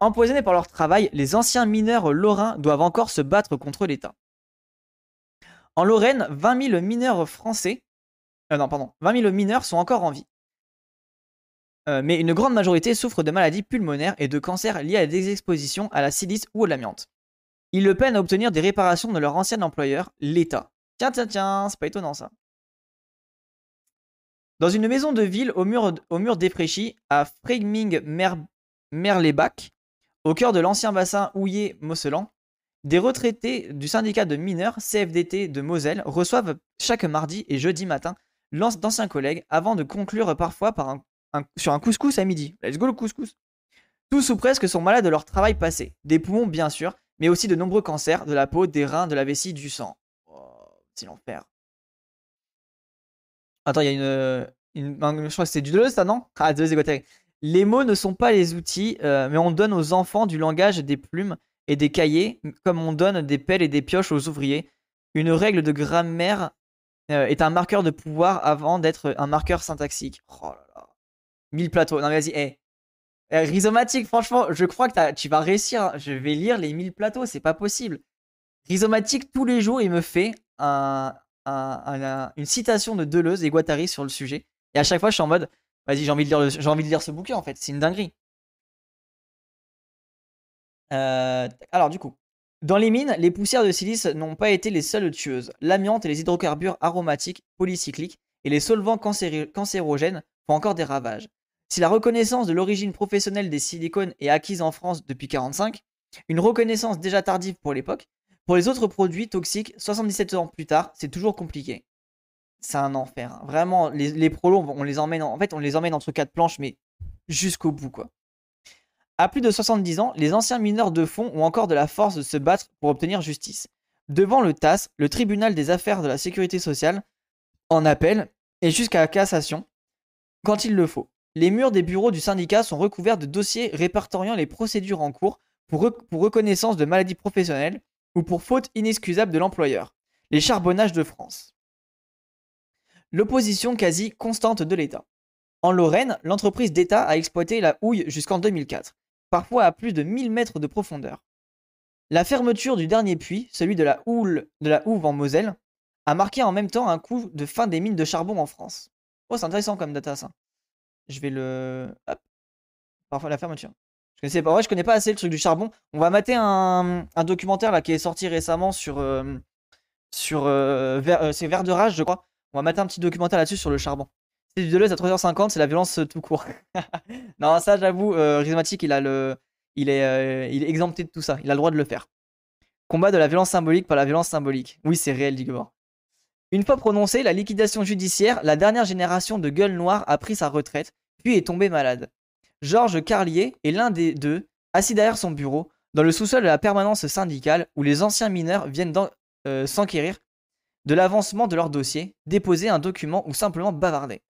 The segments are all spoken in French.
Empoisonnés par leur travail, les anciens mineurs lorrains doivent encore se battre contre l'État. En Lorraine, 20 000 mineurs français, euh, non, pardon, 20 000 mineurs sont encore en vie. Euh, mais une grande majorité souffre de maladies pulmonaires et de cancers liés à des expositions à la silice ou à l'amiante. Ils le peinent à obtenir des réparations de leur ancien employeur, l'État. Tiens, tiens, tiens, c'est pas étonnant ça. Dans une maison de ville au mur, au à Freiming-Merlebach, au cœur de l'ancien bassin houillé-mosellan, des retraités du syndicat de mineurs CFDT de Moselle reçoivent chaque mardi et jeudi matin d'anciens collègues avant de conclure parfois sur un couscous à midi. Let's go le couscous. Tous ou presque sont malades de leur travail passé. Des poumons bien sûr, mais aussi de nombreux cancers, de la peau, des reins, de la vessie, du sang. Oh, c'est l'enfer. Attends, il y a une, Je crois que c'est du Deleuze, ça, non? Ah, Deleuze Les mots ne sont pas les outils, euh, mais on donne aux enfants du langage des plumes et des cahiers, comme on donne des pelles et des pioches aux ouvriers. Une règle de grammaire euh, est un marqueur de pouvoir avant d'être un marqueur syntaxique. Oh là là. Mille plateaux. Non, vas-y, hé. Eh, rhizomatique, franchement, je crois que tu vas réussir. Je vais lire les 1000 plateaux, c'est pas possible. Rhizomatique, tous les jours, il me fait un, une citation de Deleuze et Guattari sur le sujet. Et à chaque fois, je suis en mode, vas-y, j'ai envie, de lire ce bouquin, en fait. C'est une dinguerie. Euh, alors, du coup, dans les mines, les poussières de silice n'ont pas été les seules tueuses. L'amiante et les hydrocarbures aromatiques polycycliques et les solvants cancérogènes font encore des ravages. Si la reconnaissance de l'origine professionnelle des silicones est acquise en France depuis 1945, une reconnaissance déjà tardive pour l'époque, pour les autres produits toxiques, 77 ans plus tard, c'est toujours compliqué. C'est un enfer. Hein. Vraiment, les, les prolos, on les emmène en, fait, on les emmène entre quatre planches, mais jusqu'au bout, quoi. À plus de 70 ans, les anciens mineurs de fond ont encore de la force de se battre pour obtenir justice. Devant le TAS, le tribunal des affaires de la sécurité sociale, en appel et jusqu'à la cassation, quand il le faut les murs des bureaux du syndicat sont recouverts de dossiers répertoriant les procédures en cours pour, reconnaissance de maladies professionnelles ou pour faute inexcusable de l'employeur. Les charbonnages de France. L'opposition quasi constante de l'État. En Lorraine, l'entreprise d'État a exploité la houille jusqu'en 2004, parfois à plus de 1000 mètres de profondeur. La fermeture du dernier puits, celui de la, houle, de la Houve en Moselle, a marqué en même temps un coup de fin des mines de charbon en France. Oh, c'est intéressant comme data ça je vais le. Hop. Parfois la fermeture. Je connaissais pas. Ouais, je connais pas assez le truc du charbon. On va mater un, documentaire là qui est sorti récemment sur. Euh, sur. Euh, euh, c'est Vert de Rage, je crois. On va mater un petit documentaire là-dessus sur le charbon. C'est du Deleuze à 3h50, c'est la violence tout court. non, ça j'avoue, Rhizomatique, il le. Il est, il est exempté de tout ça. Il a le droit de le faire. Combat de la violence symbolique par la violence symbolique. Oui, c'est réel, Digor. Une fois prononcée, la liquidation judiciaire, la dernière génération de gueules noires a pris sa retraite, puis est tombée malade. Georges Carlier est l'un des deux, assis derrière son bureau, dans le sous-sol de la permanence syndicale, où les anciens mineurs viennent euh, s'enquérir de l'avancement de leur dossier, déposer un document ou simplement bavarder.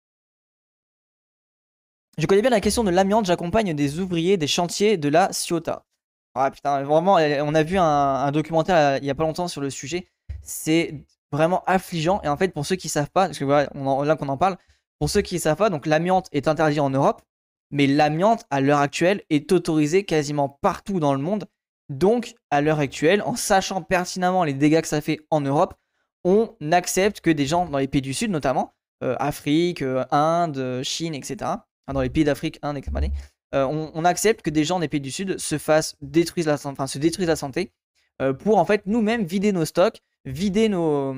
Je connais bien la question de l'amiante, j'accompagne des ouvriers des chantiers de la Ciota. Ah putain, vraiment, on a vu un, documentaire euh, il y a pas longtemps sur le sujet. C'est vraiment affligeant. Et en fait, pour ceux qui savent pas, parce que voilà, là qu'on en parle, pour ceux qui savent pas, donc l'amiante est interdit en Europe, mais l'amiante à l'heure actuelle est autorisée quasiment partout dans le monde. Donc, à l'heure actuelle, en sachant pertinemment les dégâts que ça fait en Europe, on accepte que des gens dans les pays du Sud, notamment euh, Afrique, euh, Inde, Chine, etc., dans les pays d'Afrique, Inde, etc., euh, on, accepte que des gens des pays du Sud se fassent détruire la, détruisent la santé pour en fait nous-mêmes vider nos stocks vider nos,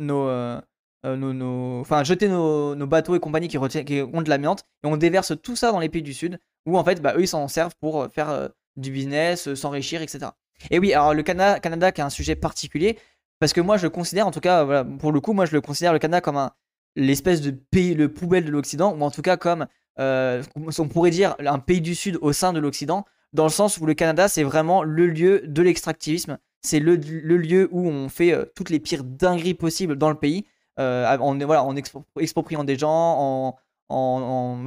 euh, euh, nos, enfin jeter nos, bateaux et compagnie qui, qui ont de l'amiante et on déverse tout ça dans les pays du sud où en fait bah, eux ils s'en servent pour euh, faire du business, s'enrichir, etc. Et oui, alors le Canada, Canada qui est un sujet particulier parce que moi je considère en tout cas, pour le coup, moi je le considère le Canada comme un l'espèce de pays, le poubelle de l'Occident, ou en tout cas comme, on pourrait dire, un pays du Sud au sein de l'Occident, dans le sens où le Canada, c'est vraiment le lieu de l'extractivisme, c'est le, lieu où on fait euh, toutes les pires dingueries possibles dans le pays, euh, en, voilà, en expropriant des gens, en,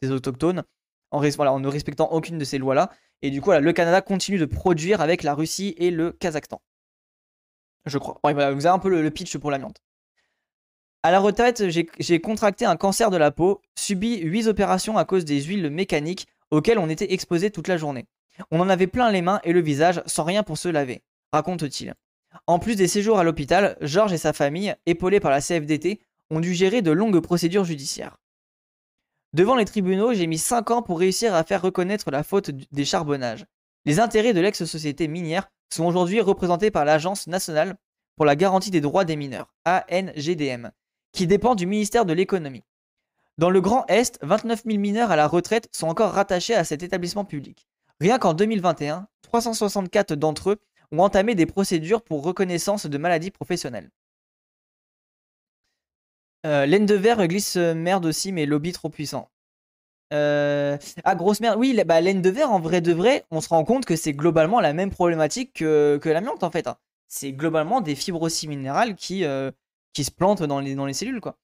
des autochtones, en ne respectant aucune de ces lois-là. Et du coup, le Canada continue de produire avec la Russie et le Kazakhstan. Je crois. vous avez un peu le, pitch pour l'amiante. À la retraite, j'ai contracté un cancer de la peau, subi 8 opérations à cause des huiles mécaniques auxquelles on était exposé toute la journée. On en avait plein les mains et le visage, sans rien pour se laver, raconte-t-il. En plus des séjours à l'hôpital, Georges et sa famille, épaulés par la CFDT, ont dû gérer de longues procédures judiciaires. Devant les tribunaux, j'ai mis 5 ans pour réussir à faire reconnaître la faute des charbonnages. Les intérêts de l'ex-société minière sont aujourd'hui représentés par l'Agence nationale pour la garantie des droits des mineurs, ANGDM, qui dépend du ministère de l'économie. Dans le Grand Est, 29 000 mineurs à la retraite sont encore rattachés à cet établissement public. Rien qu'en 2021, 364 d'entre eux ont entamé des procédures pour reconnaissance de maladies professionnelles. Euh, laine de verre glisse merde aussi, mais lobby trop puissant. Euh, ah, grosse merde. Oui, bah, laine de verre, en vrai de vrai, on se rend compte que c'est globalement la même problématique que, l'amiante, en fait. Hein. C'est globalement des fibres aussi minérales qui, qui se plantent dans les, cellules, quoi.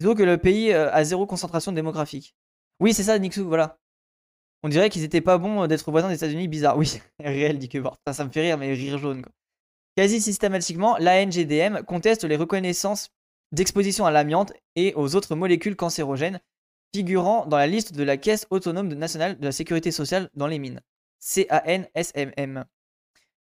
Disons que le pays a zéro concentration démographique. Oui, c'est ça, Nixou, voilà. On dirait qu'ils étaient pas bons d'être voisins des États-Unis, bizarre. Oui, réel, dit que Ça, ça me fait rire, mais rire jaune, quoi. Quasi systématiquement, l'ANGDM conteste les reconnaissances d'exposition à l'amiante et aux autres molécules cancérogènes figurant dans la liste de la Caisse autonome nationale de la sécurité sociale dans les mines. C-A-N-S-M-M.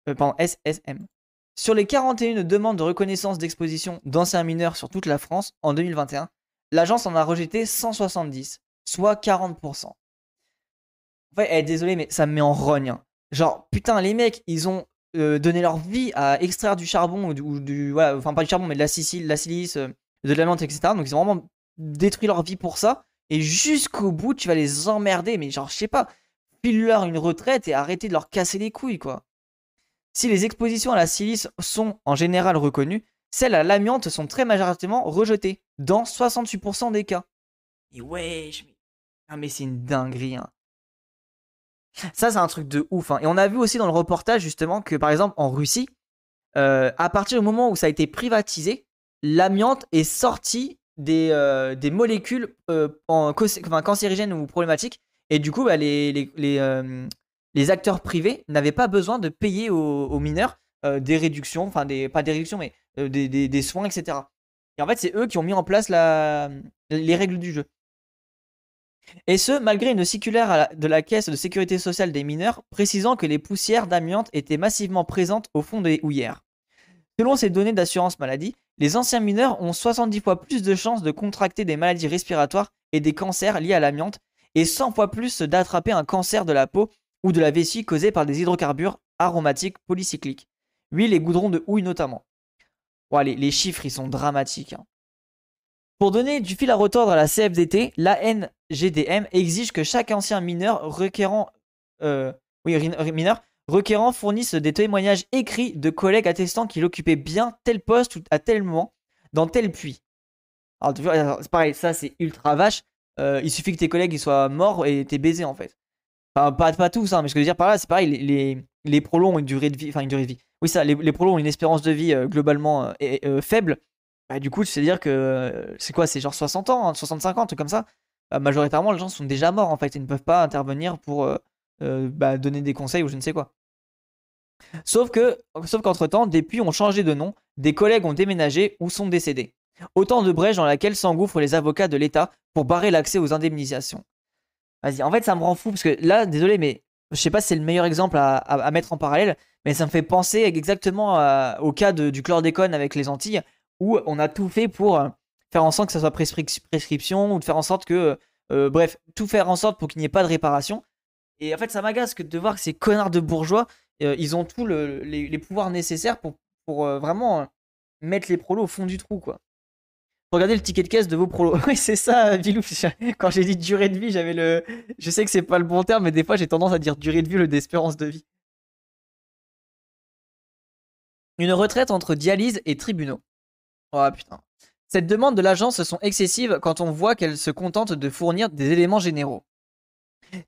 Euh, pardon, S-S-M. Sur les 41 demandes de reconnaissance d'exposition d'anciens mineurs sur toute la France en 2021, l'agence en a rejeté 170, soit 40%. En fait, eh, désolé, mais ça me met en rogne. Hein. Genre, putain, les mecs, ils ont euh, donné leur vie à extraire du charbon ou du, enfin pas du charbon, mais de la, sicile, la silice, euh, de l'amande, etc. Donc ils ont vraiment détruit leur vie pour ça. Et jusqu'au bout, tu vas les emmerder, mais genre, je sais pas, file-leur une retraite et arrêtez de leur casser les couilles, quoi. Si les expositions à la silice sont en général reconnues, celles à l'amiante sont très majoritairement rejetées, dans 68% des cas. Et ouais, je... ah mais c'est une dinguerie. Hein. Ça, c'est un truc de ouf. Hein. Et on a vu aussi dans le reportage justement que par exemple en Russie, euh, à partir du moment où ça a été privatisé, l'amiante est sorti des, euh, des molécules euh, en, cancérigènes ou problématiques. Et du coup, bah, les, les, acteurs privés n'avaient pas besoin de payer aux, mineurs des réductions, enfin des, pas des réductions, mais des, soins, etc. Et en fait, c'est eux qui ont mis en place la, les règles du jeu. Et ce, malgré une circulaire de la Caisse de sécurité sociale des mineurs précisant que les poussières d'amiante étaient massivement présentes au fond des houillères. Selon ces données d'assurance maladie, les anciens mineurs ont 70 fois plus de chances de contracter des maladies respiratoires et des cancers liés à l'amiante et 100 fois plus d'attraper un cancer de la peau ou de la vessie causé par des hydrocarbures aromatiques polycycliques. Huile et goudron de houille notamment. les, chiffres, ils sont dramatiques. Hein. Pour donner du fil à retordre à la CFDT, l'ANGDM exige que chaque ancien mineur requérant, euh, oui, mineur requérant fournisse des témoignages écrits de collègues attestant qu'il occupait bien tel poste à tel moment dans tel puits. Alors, c'est pareil, ça c'est ultra vache. Euh, il suffit que tes collègues ils soient morts et t'es baisé en fait. Enfin, pas, pas tous, hein, mais ce que je veux dire par là, c'est pareil, les, les, les, ont une durée de vie, enfin une durée de vie. Oui, ça, les, les ont une espérance de vie euh, globalement faible. Bah, du coup, tu sais dire que c'est quoi C'est genre 60 ans, 65 hein, ans, un truc comme ça. Bah, majoritairement, les gens sont déjà morts en fait. Ils ne peuvent pas intervenir pour euh, bah, donner des conseils ou je ne sais quoi. Sauf que, sauf qu'entre temps, des puits ont changé de nom, des collègues ont déménagé ou sont décédés. Autant de brèches dans laquelle s'engouffrent les avocats de l'État pour barrer l'accès aux indemnisations. Vas-y, en fait, ça me rend fou parce que là, désolé, mais je sais pas si c'est le meilleur exemple à, mettre en parallèle, mais ça me fait penser exactement au cas du chlordécone avec les Antilles, où on a tout fait pour euh, faire en sorte que ça soit prescription ou de faire en sorte que, euh, bref, tout faire en sorte pour qu'il n'y ait pas de réparation. Et en fait, ça m'agace de voir que ces connards de bourgeois, euh, ils ont tous les, pouvoirs nécessaires pour, pour vraiment mettre les prolos au fond du trou, quoi. Regardez le ticket de caisse de vos prolos. oui, c'est ça, Vilou. Quand j'ai dit durée de vie, j'avais le. Je sais que c'est pas le bon terme, mais des fois j'ai tendance à dire durée de vie lieu d'espérance de vie. Une retraite entre dialyse et tribunaux. Oh putain. Cette demande de l'agence sont excessives quand on voit qu'elle se contente de fournir des éléments généraux.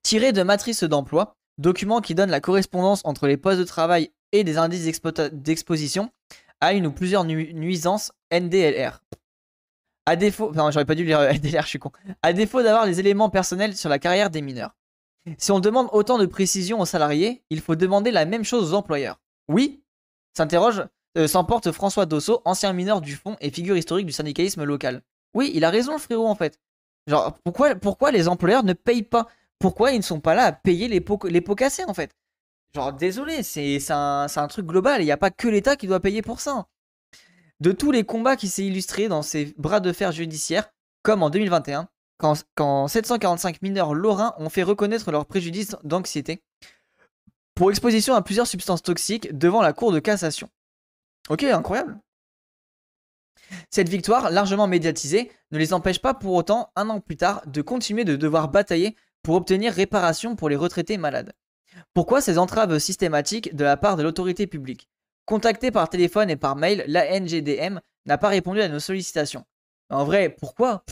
Tiré de matrice d'emploi, document qui donne la correspondance entre les postes de travail et des indices d'exposition à une ou plusieurs nuisances NDLR. À défaut, non, j'aurais pas dû NDLR, je suis con. À défaut d'avoir les éléments personnels sur la carrière des mineurs. Si on demande autant de précision aux salariés, il faut demander la même chose aux employeurs. Oui S'interroge euh, s'emporte François Dosso, ancien mineur du fond et figure historique du syndicalisme local. Oui, il a raison, le frérot, en fait. Genre, pourquoi, pourquoi les employeurs ne payent pas pourquoi ils ne sont pas là à payer les pots, cassés en fait? Genre, désolé, c'est un, un, truc global, il n'y a pas que l'État qui doit payer pour ça. De tous les combats qui s'est illustré dans ces bras de fer judiciaires, comme en 2021, quand, quand 745 mineurs lorrains ont fait reconnaître leur préjudice d'anxiété pour exposition à plusieurs substances toxiques devant la Cour de cassation. Ok, incroyable. Cette victoire, largement médiatisée, ne les empêche pas pour autant, un an plus tard, de continuer de devoir batailler pour obtenir réparation pour les retraités malades. Pourquoi ces entraves systématiques de la part de l'autorité publique? Contacté par téléphone et par mail, la NGDM n'a pas répondu à nos sollicitations. En vrai, pourquoi?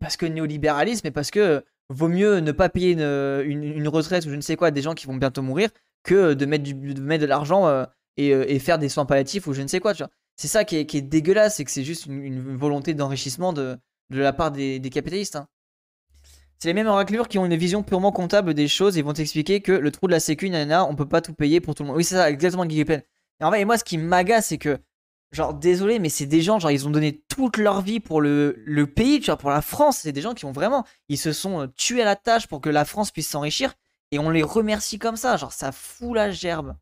Parce que néolibéralisme et parce que vaut mieux ne pas payer une, retraite ou je ne sais quoi à des gens qui vont bientôt mourir que de mettre, de, l'argent euh, euh, et, faire des soins palliatifs ou je ne sais quoi. C'est ça qui est, dégueulasse, c'est que c'est juste une, volonté d'enrichissement de, la part des, capitalistes. Hein. C'est les mêmes raclures qui ont une vision purement comptable des choses et vont t'expliquer que le trou de la sécu, nanana, on peut pas tout payer pour tout le monde. Oui, c'est ça, exactement, Guy Et en fait, moi, ce qui m'agace, c'est que, genre, désolé, mais c'est des gens, genre, ils ont donné toute leur vie pour le, pays, tu vois, pour la France. C'est des gens qui ont vraiment, ils se sont euh, tués à la tâche pour que la France puisse s'enrichir et on les remercie comme ça. Genre, ça fout la gerbe.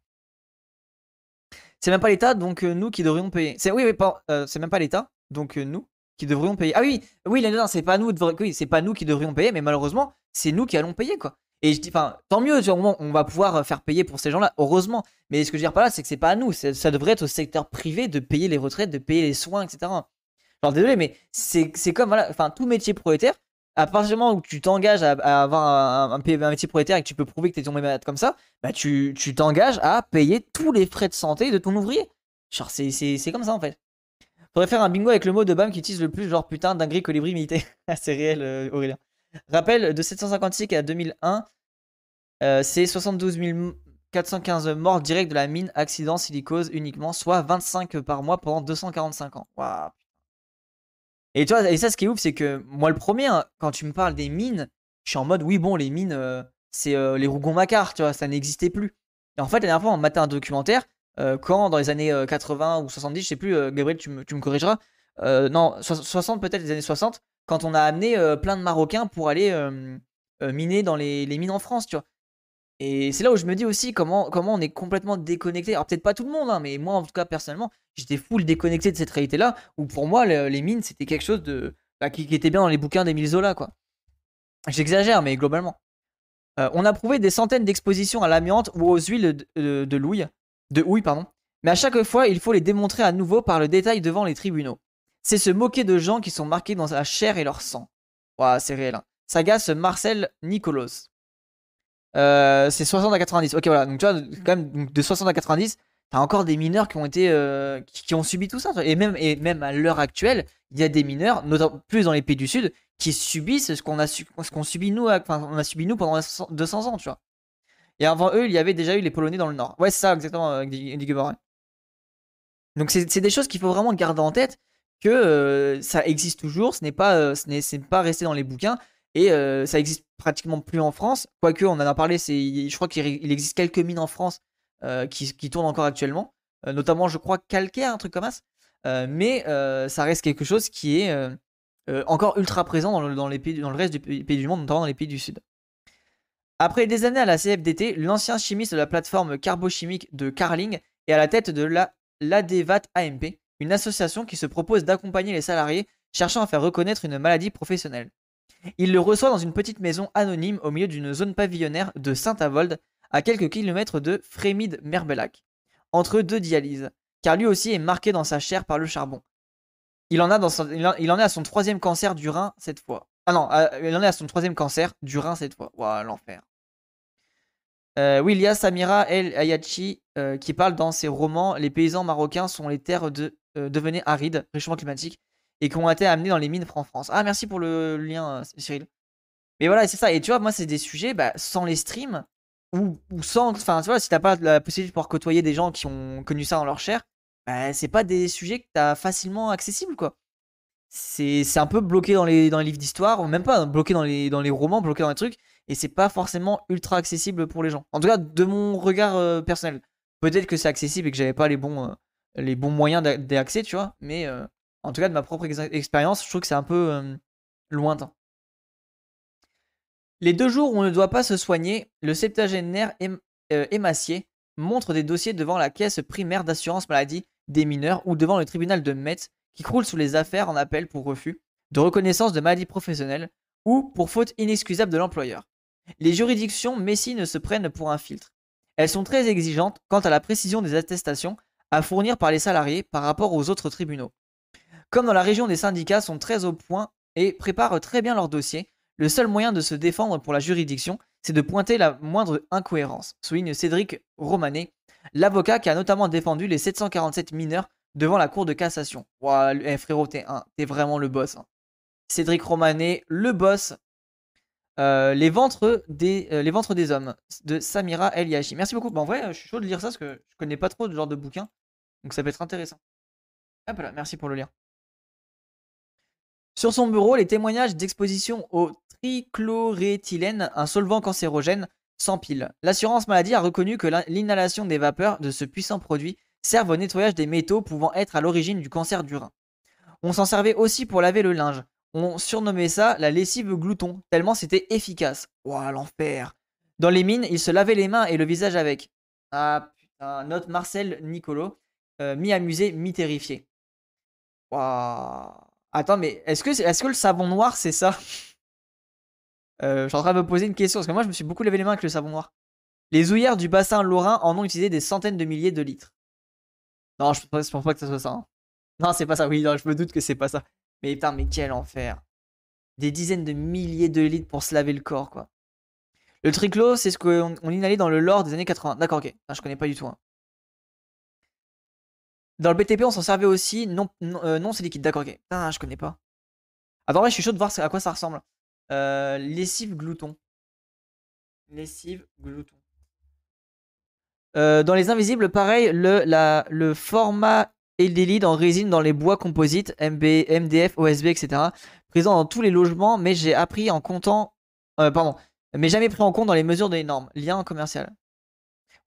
C'est même pas l'État, donc euh, nous qui devrions payer. C'est oui, oui, euh, c'est même pas l'État, donc nous qui devrions payer. Ah oui, oui, non, c'est pas nous, oui, c'est pas nous qui devrions payer, mais malheureusement, c'est nous qui allons payer quoi. Et je dis, enfin, tant mieux, tu vois, on va pouvoir faire payer pour ces gens-là, heureusement. Mais ce que je veux dire par là, c'est que c'est pas à nous, ça devrait être au secteur privé de payer les retraites, de payer les soins, etc. Genre désolé, mais c'est comme voilà, enfin tout métier prolétaire. À partir du moment où tu t'engages à, avoir un, un, métier prolétaire et que tu peux prouver que tu es tombé malade comme ça, bah tu t'engages à payer tous les frais de santé de ton ouvrier. Genre c'est comme ça en fait. Faudrait faire un bingo avec le mot de BAM qui utilise le plus, genre putain, dinguerie, colibri, milité. c'est réel, euh, Aurélien. Rappel, de 756 à 2001, euh, c'est 72 415 morts directs de la mine, accident, silicose uniquement, soit 25 par mois pendant 245 ans. Waouh. Et tu et ça, ce qui est ouf, c'est que moi, le premier, hein, quand tu me parles des mines, je suis en mode, oui, bon, les mines, euh, c'est les Rougon-Macquart, tu vois, ça n'existait plus. Et en fait, la dernière fois, on matin un documentaire, euh, quand dans les années 80 euh, ou 70, je sais plus, euh, Gabriel, tu me, tu me corrigeras. non, 60 peut-être, les années 60, quand on a amené plein de Marocains pour aller miner dans les, mines en France, tu vois. Et c'est là où je me dis aussi comment, comment on est complètement déconnecté. Alors peut-être pas tout le monde, hein, mais moi en tout cas personnellement, j'étais full déconnecté de cette réalité-là, où pour moi les mines c'était quelque chose de bah, qui, était bien dans les bouquins d'Émile Zola, quoi. J'exagère, mais globalement. on a prouvé des centaines d'expositions à l'amiante ou aux huiles de, de de oui, pardon. Mais à chaque fois, il faut les démontrer à nouveau par le détail devant les tribunaux. C'est se moquer de gens qui sont marqués dans la chair et leur sang. Ouah, c'est réel. Hein. Sagas Marcel Nicolos. Euh, c'est 60 à 90. Ok, voilà. Donc, tu vois, quand même, de 60 à 90, t'as encore des mineurs qui ont été. Euh, qui, ont subi tout ça. Et même, et même à l'heure actuelle, il y a des mineurs, notamment plus dans les pays du Sud, qui subissent ce qu'on a, a subi nous pendant 200 ans, tu vois. Et avant eux, il y avait déjà eu les Polonais dans le Nord. Ouais, c'est ça, exactement, avec Donc, c'est des choses qu'il faut vraiment garder en tête que euh, ça existe toujours, ce n'est pas, euh, pas resté dans les bouquins et euh, ça existe pratiquement plus en France. Quoique, on en a parlé, je crois qu'il existe quelques mines en France qui, qui, tournent encore actuellement, notamment, je crois, calcaire, un truc comme ça. mais ça reste quelque chose qui est encore ultra présent dans le, les pays, dans le reste du pays du monde, notamment dans les pays du Sud. Après des années à la CFDT, l'ancien chimiste de la plateforme carbochimique de Carling est à la tête de la AMP, une association qui se propose d'accompagner les salariés cherchant à faire reconnaître une maladie professionnelle. Il le reçoit dans une petite maison anonyme au milieu d'une zone pavillonnaire de Saint-Avold, à quelques kilomètres de Frémide-Merbelac, entre deux dialyses, car lui aussi est marqué dans sa chair par le charbon. Il en, a il en est à son troisième cancer du rein cette fois. Ah non, euh, il en est à son troisième cancer du rein cette fois. Waouh, l'enfer. Euh, oui, il y a Samira El Ayachi euh, qui parle dans ses romans Les paysans marocains sont les terres de, devenaient arides, réchauffement climatique, et qui ont été amenés dans les mines en France. Ah, merci pour le lien, Cyril. Mais voilà, c'est ça. Et tu vois, moi, c'est des sujets, bah, sans les streams, ou, sans. Enfin, tu vois, si t'as pas la possibilité de pouvoir côtoyer des gens qui ont connu ça dans leur chair, bah, c'est pas des sujets que t'as facilement accessibles, quoi c'est un peu bloqué dans les, livres d'histoire, ou même pas hein, bloqué dans les, romans, bloqué dans les trucs, et c'est pas forcément ultra accessible pour les gens. En tout cas, de mon regard euh, personnel. Peut-être que c'est accessible et que j'avais pas les bons, euh, les bons moyens d'accès, tu vois, mais euh, en tout cas, de ma propre expérience, je trouve que c'est un peu lointain. Les deux jours où on ne doit pas se soigner, le septagénaire ém- émacié montre des dossiers devant la caisse primaire d'assurance maladie des mineurs ou devant le tribunal de Metz qui croule sous les affaires en appel pour refus de reconnaissance de maladie professionnelle ou pour faute inexcusable de l'employeur. Les juridictions Messi ne se prennent pour un filtre. Elles sont très exigeantes quant à la précision des attestations à fournir par les salariés par rapport aux autres tribunaux. Comme dans la région des syndicats sont très au point et préparent très bien leurs dossiers, le seul moyen de se défendre pour la juridiction, c'est de pointer la moindre incohérence, souligne Cédric Romanet, l'avocat qui a notamment défendu les 747 mineurs devant la cour de cassation. Ouah, eh, frérot, t'es vraiment le boss. hein. Cédric Romanet, le boss. Euh, les, ventres des, euh, les ventres des hommes de Samira El Yashi. Merci beaucoup. Bah, en vrai, je suis chaud de lire ça parce que je connais pas trop de genre de bouquin. Donc ça peut être intéressant. Hop là, merci pour le lien. Sur son bureau, les témoignages d'exposition au trichloréthylène, un solvant cancérogène, s'empilent. L'assurance maladie a reconnu que l'in- l'inhalation des vapeurs de ce puissant produit servent au nettoyage des métaux pouvant être à l'origine du cancer du rein. On s'en servait aussi pour laver le linge. On surnommait ça la lessive glouton, tellement c'était efficace. Ouah, l'enfer. Dans les mines, ils se lavaient les mains et le visage avec. Ah putain, note Marcel Nicolo, euh, mi-amusé, mi-terrifié. Ouah. Attends, mais est-ce que, est-ce que le savon noir, c'est ça? Euh, Je suis en train de me poser une question, parce que moi, je me suis beaucoup lavé les mains avec le savon noir. Les ouillères du bassin lorrain en ont utilisé des centaines de milliers de litres. Non, je pense, pas que ce soit ça. hein. Non, c'est pas ça, oui, non, je me doute que c'est pas ça. Mais putain, mais quel enfer. Des dizaines de milliers de litres pour se laver le corps, quoi. Le triclo, c'est ce qu'on on inhalait dans le lore des années 80. D'accord, ok. Putain, je connais pas du tout. hein. Dans le BTP, on s'en servait aussi. Non, non, euh, non c'est liquide. D'accord, ok. Putain, je connais pas. Attends, ouais, je suis chaud de voir à quoi ça ressemble. Euh, lessive glouton. Lessive glouton. Euh, dans les invisibles, pareil, le, la, le format aldéhyde en résine dans les bois composites, MB, MDF, OSB, etc. Présent dans tous les logements, mais j'ai appris en comptant. euh, pardon. Mais jamais pris en compte dans les mesures des normes. Lien commercial.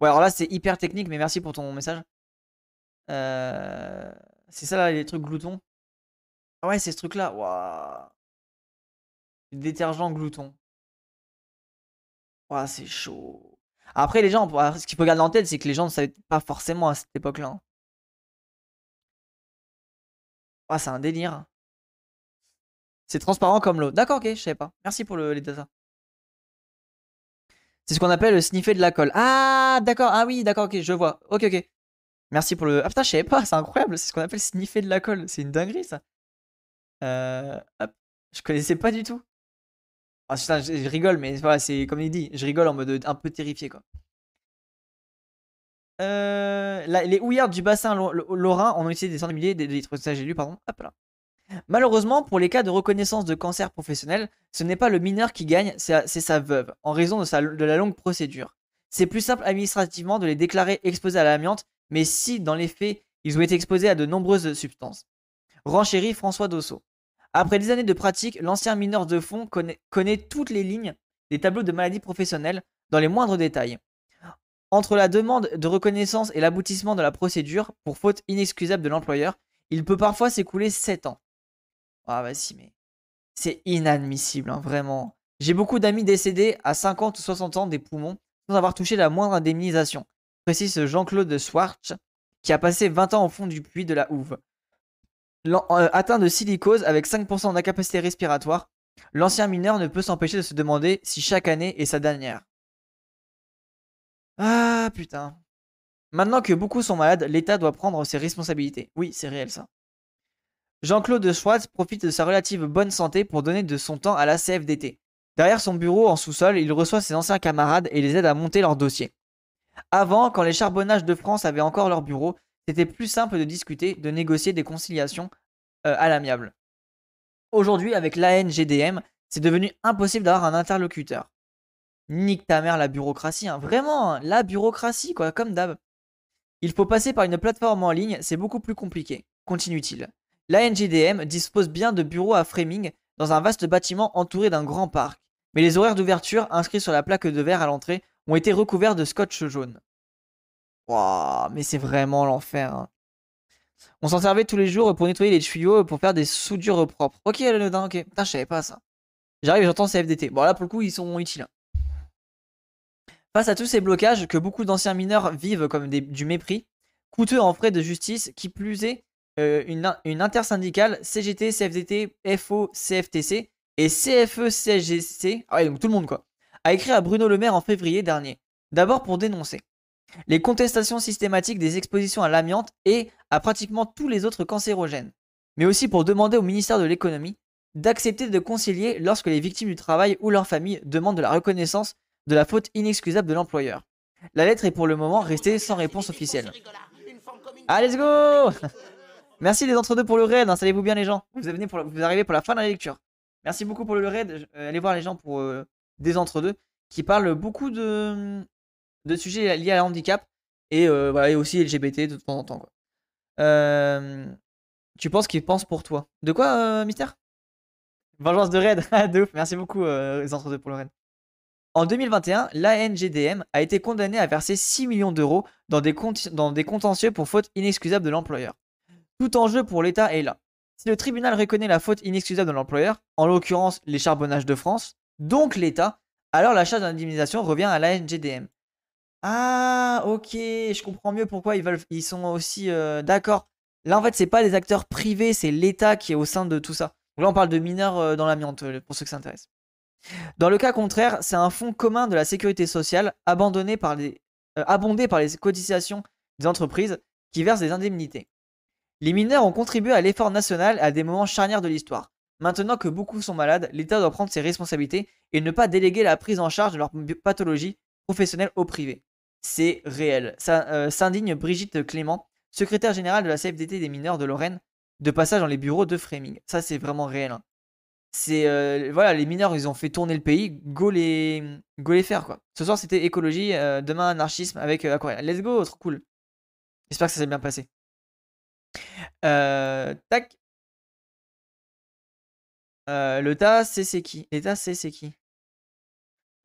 Ouais, alors là, c'est hyper technique, mais merci pour ton message. Euh, C'est ça là, les trucs gloutons? Ah ouais, c'est ce truc-là. Waouh. Détergent glouton. Waouh, c'est chaud. Après, les gens, ce qu'il faut garder en tête, c'est que les gens ne savaient pas forcément à cette époque-là. hein. Ah, c'est un délire. C'est transparent comme l'eau. D'accord, ok, je savais pas. Merci pour le, les data. C'est ce qu'on appelle le sniffer de la colle. Ah, d'accord. Ah oui, d'accord, ok, je vois. Ok, ok. Merci pour le. Ah putain, je savais pas, c'est incroyable. C'est ce qu'on appelle sniffer de la colle. C'est une dinguerie, ça. Euh, hop. Je connaissais pas du tout. Ah, je, rigole, mais c'est comme il dit. Je rigole en mode un peu terrifié, quoi. Euh, les houillards du bassin lo- lo- lorrain ont utilisé des centaines de milliers lu, pardon. Hop. Malheureusement, pour les cas de reconnaissance de cancer professionnel, ce n'est pas le mineur qui gagne, c'est sa veuve, en raison de, la longue procédure. C'est plus simple administrativement de les déclarer exposés à l'amiante, mais si, dans les faits, ils ont été exposés à de nombreuses substances. Renchérit François Dosso. Après des années de pratique, l'ancien mineur de fond connaît, toutes les lignes des tableaux de maladies professionnelles dans les moindres détails. Entre la demande de reconnaissance et l'aboutissement de la procédure, pour faute inexcusable de l'employeur, il peut parfois s'écouler 7 ans. Ah bah si, mais c'est inadmissible, hein, vraiment. J'ai beaucoup d'amis décédés à 50 ou 60 ans des poumons sans avoir touché la moindre indemnisation, précise Jean-Claude Schwartz, qui a passé 20 ans au fond du puits de la Houve. Euh, atteint de silicose avec 5% d'incapacité respiratoire, l'ancien mineur ne peut s'empêcher de se demander si chaque année est sa dernière. Ah putain. Maintenant que beaucoup sont malades, l'État doit prendre ses responsabilités. Oui, c'est réel ça. Jean-Claude Schwartz profite de sa relative bonne santé pour donner de son temps à la CFDT. Derrière son bureau en sous-sol, il reçoit ses anciens camarades et les aide à monter leur dossier. Avant, quand les charbonnages de France avaient encore leur bureau, c'était plus simple de discuter, de négocier des conciliations euh, à l'amiable. Aujourd'hui, avec l'ANGDM, c'est devenu impossible d'avoir un interlocuteur. Nique ta mère la bureaucratie, hein. vraiment, hein, la bureaucratie, quoi, comme d'hab. Il faut passer par une plateforme en ligne, c'est beaucoup plus compliqué, continue-t-il. L'ANGDM dispose bien de bureaux à Framing dans un vaste bâtiment entouré d'un grand parc, mais les horaires d'ouverture inscrits sur la plaque de verre à l'entrée ont été recouverts de scotch jaune. Mais c'est vraiment l'enfer. hein. On s'en servait tous les jours pour nettoyer les tuyaux pour faire des soudures propres. Ok, le nodin, ok. Putain, je savais pas ça. J'arrive et j'entends CFDT. Bon, là, pour le coup, ils sont utiles. Face à tous ces blocages que beaucoup d'anciens mineurs vivent comme du mépris, coûteux en frais de justice, qui plus est, euh, une, une, intersyndicale CGT, CFDT, FO, CFTC et CFE, CGC, ah ouais, donc tout le monde quoi, a écrit à Bruno Le Maire en février dernier. D'abord pour dénoncer les contestations systématiques des expositions à l'amiante et à pratiquement tous les autres cancérogènes, mais aussi pour demander au ministère de l'économie d'accepter de concilier lorsque les victimes du travail ou leurs familles demandent de la reconnaissance de la faute inexcusable de l'employeur. La lettre est pour le moment restée sans réponse officielle. Ah, let's go Merci les entre-deux pour le raid, installez-vous bien les gens. Vous, pour vous arrivez pour la fin de la lecture. Merci beaucoup pour le raid. Euh, allez voir les gens pour euh, des entre-deux qui parlent beaucoup de, de sujets liés à la handicap et, euh, voilà, et aussi LGBT de temps en temps. Quoi. tu penses qu'ils pensent pour toi De quoi, Mystère Vengeance de raid. de ouf. Merci beaucoup les entre-deux pour le raid. En 2021, l'ANGDM a été condamné à verser 6 millions d'euros dans, des dans des contentieux pour faute inexcusable de l'employeur. Tout enjeu pour l'État est là. Si le tribunal reconnaît la faute inexcusable de l'employeur, en l'occurrence les charbonnages de France, donc l'État, alors la charge d'indemnisation revient à la NGDM. Ah, ok, je comprends mieux pourquoi ils veulent, ils sont aussi euh, d'accord. Là, en fait, c'est pas des acteurs privés, c'est l'État qui est au sein de tout ça. Donc là, on parle de mineurs euh, dans l'amiante, euh, pour ceux qui s'intéressent. Dans le cas contraire, c'est un fonds commun de la sécurité sociale abandonné par les, abondé par les cotisations des entreprises qui versent des indemnités. Les mineurs ont contribué à l'effort national à des moments charnières de l'histoire. Maintenant que beaucoup sont malades, l'État doit prendre ses responsabilités et ne pas déléguer la prise en charge de leur pathologie professionnelle au privé. C'est réel. Ça euh, s'indigne Brigitte Clément, secrétaire générale de la CFDT des mineurs de Lorraine, de passage dans les bureaux de Framing. Ça, c'est vraiment réel. Hein. C'est euh, voilà, les mineurs, ils ont fait tourner le pays. Go les, go faire quoi. Ce soir, c'était écologie, euh, demain anarchisme avec Aquarium. Let's go, trop cool. J'espère que ça s'est bien passé. Tac. Euh, L'État, c'est qui? L'État, c'est qui?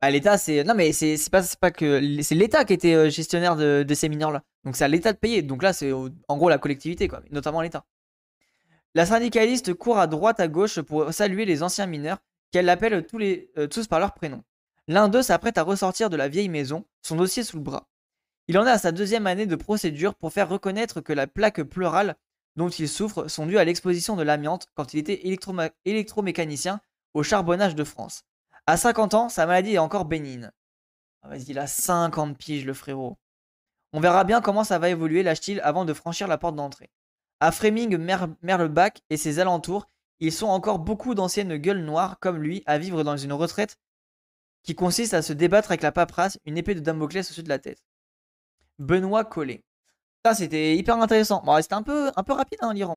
L'État, c'est. C'est l'État qui était euh, gestionnaire de, ces mineurs-là. Donc c'est à l'État de payer. Donc là, c'est en gros la collectivité, quoi. Notamment l'État. La syndicaliste court à droite à gauche pour saluer les anciens mineurs qu'elle appelle tous, les, tous par leur prénom. L'un d'eux s'apprête à ressortir de la vieille maison, son dossier sous le bras. Il en est à sa deuxième année de procédure pour faire reconnaître que la plaque pleurale dont il souffre sont dues à l'exposition de l'amiante quand il était électromécanicien au charbonnage de France. À 50 ans, sa maladie est encore bénigne. Ah, vas-y, il a 50 piges, le frérot. On verra bien comment ça va évoluer, lâche-t-il, avant de franchir la porte d'entrée. À Framing, Merlebach et ses alentours, ils sont encore beaucoup d'anciennes gueules noires comme lui à vivre dans une retraite qui consiste à se débattre avec la paperasse, une épée de Damoclès au-dessus de la tête. Benoît Collet. Ça, c'était hyper intéressant. Bon, c'était un peu, un peu rapide, hein, l'Iran.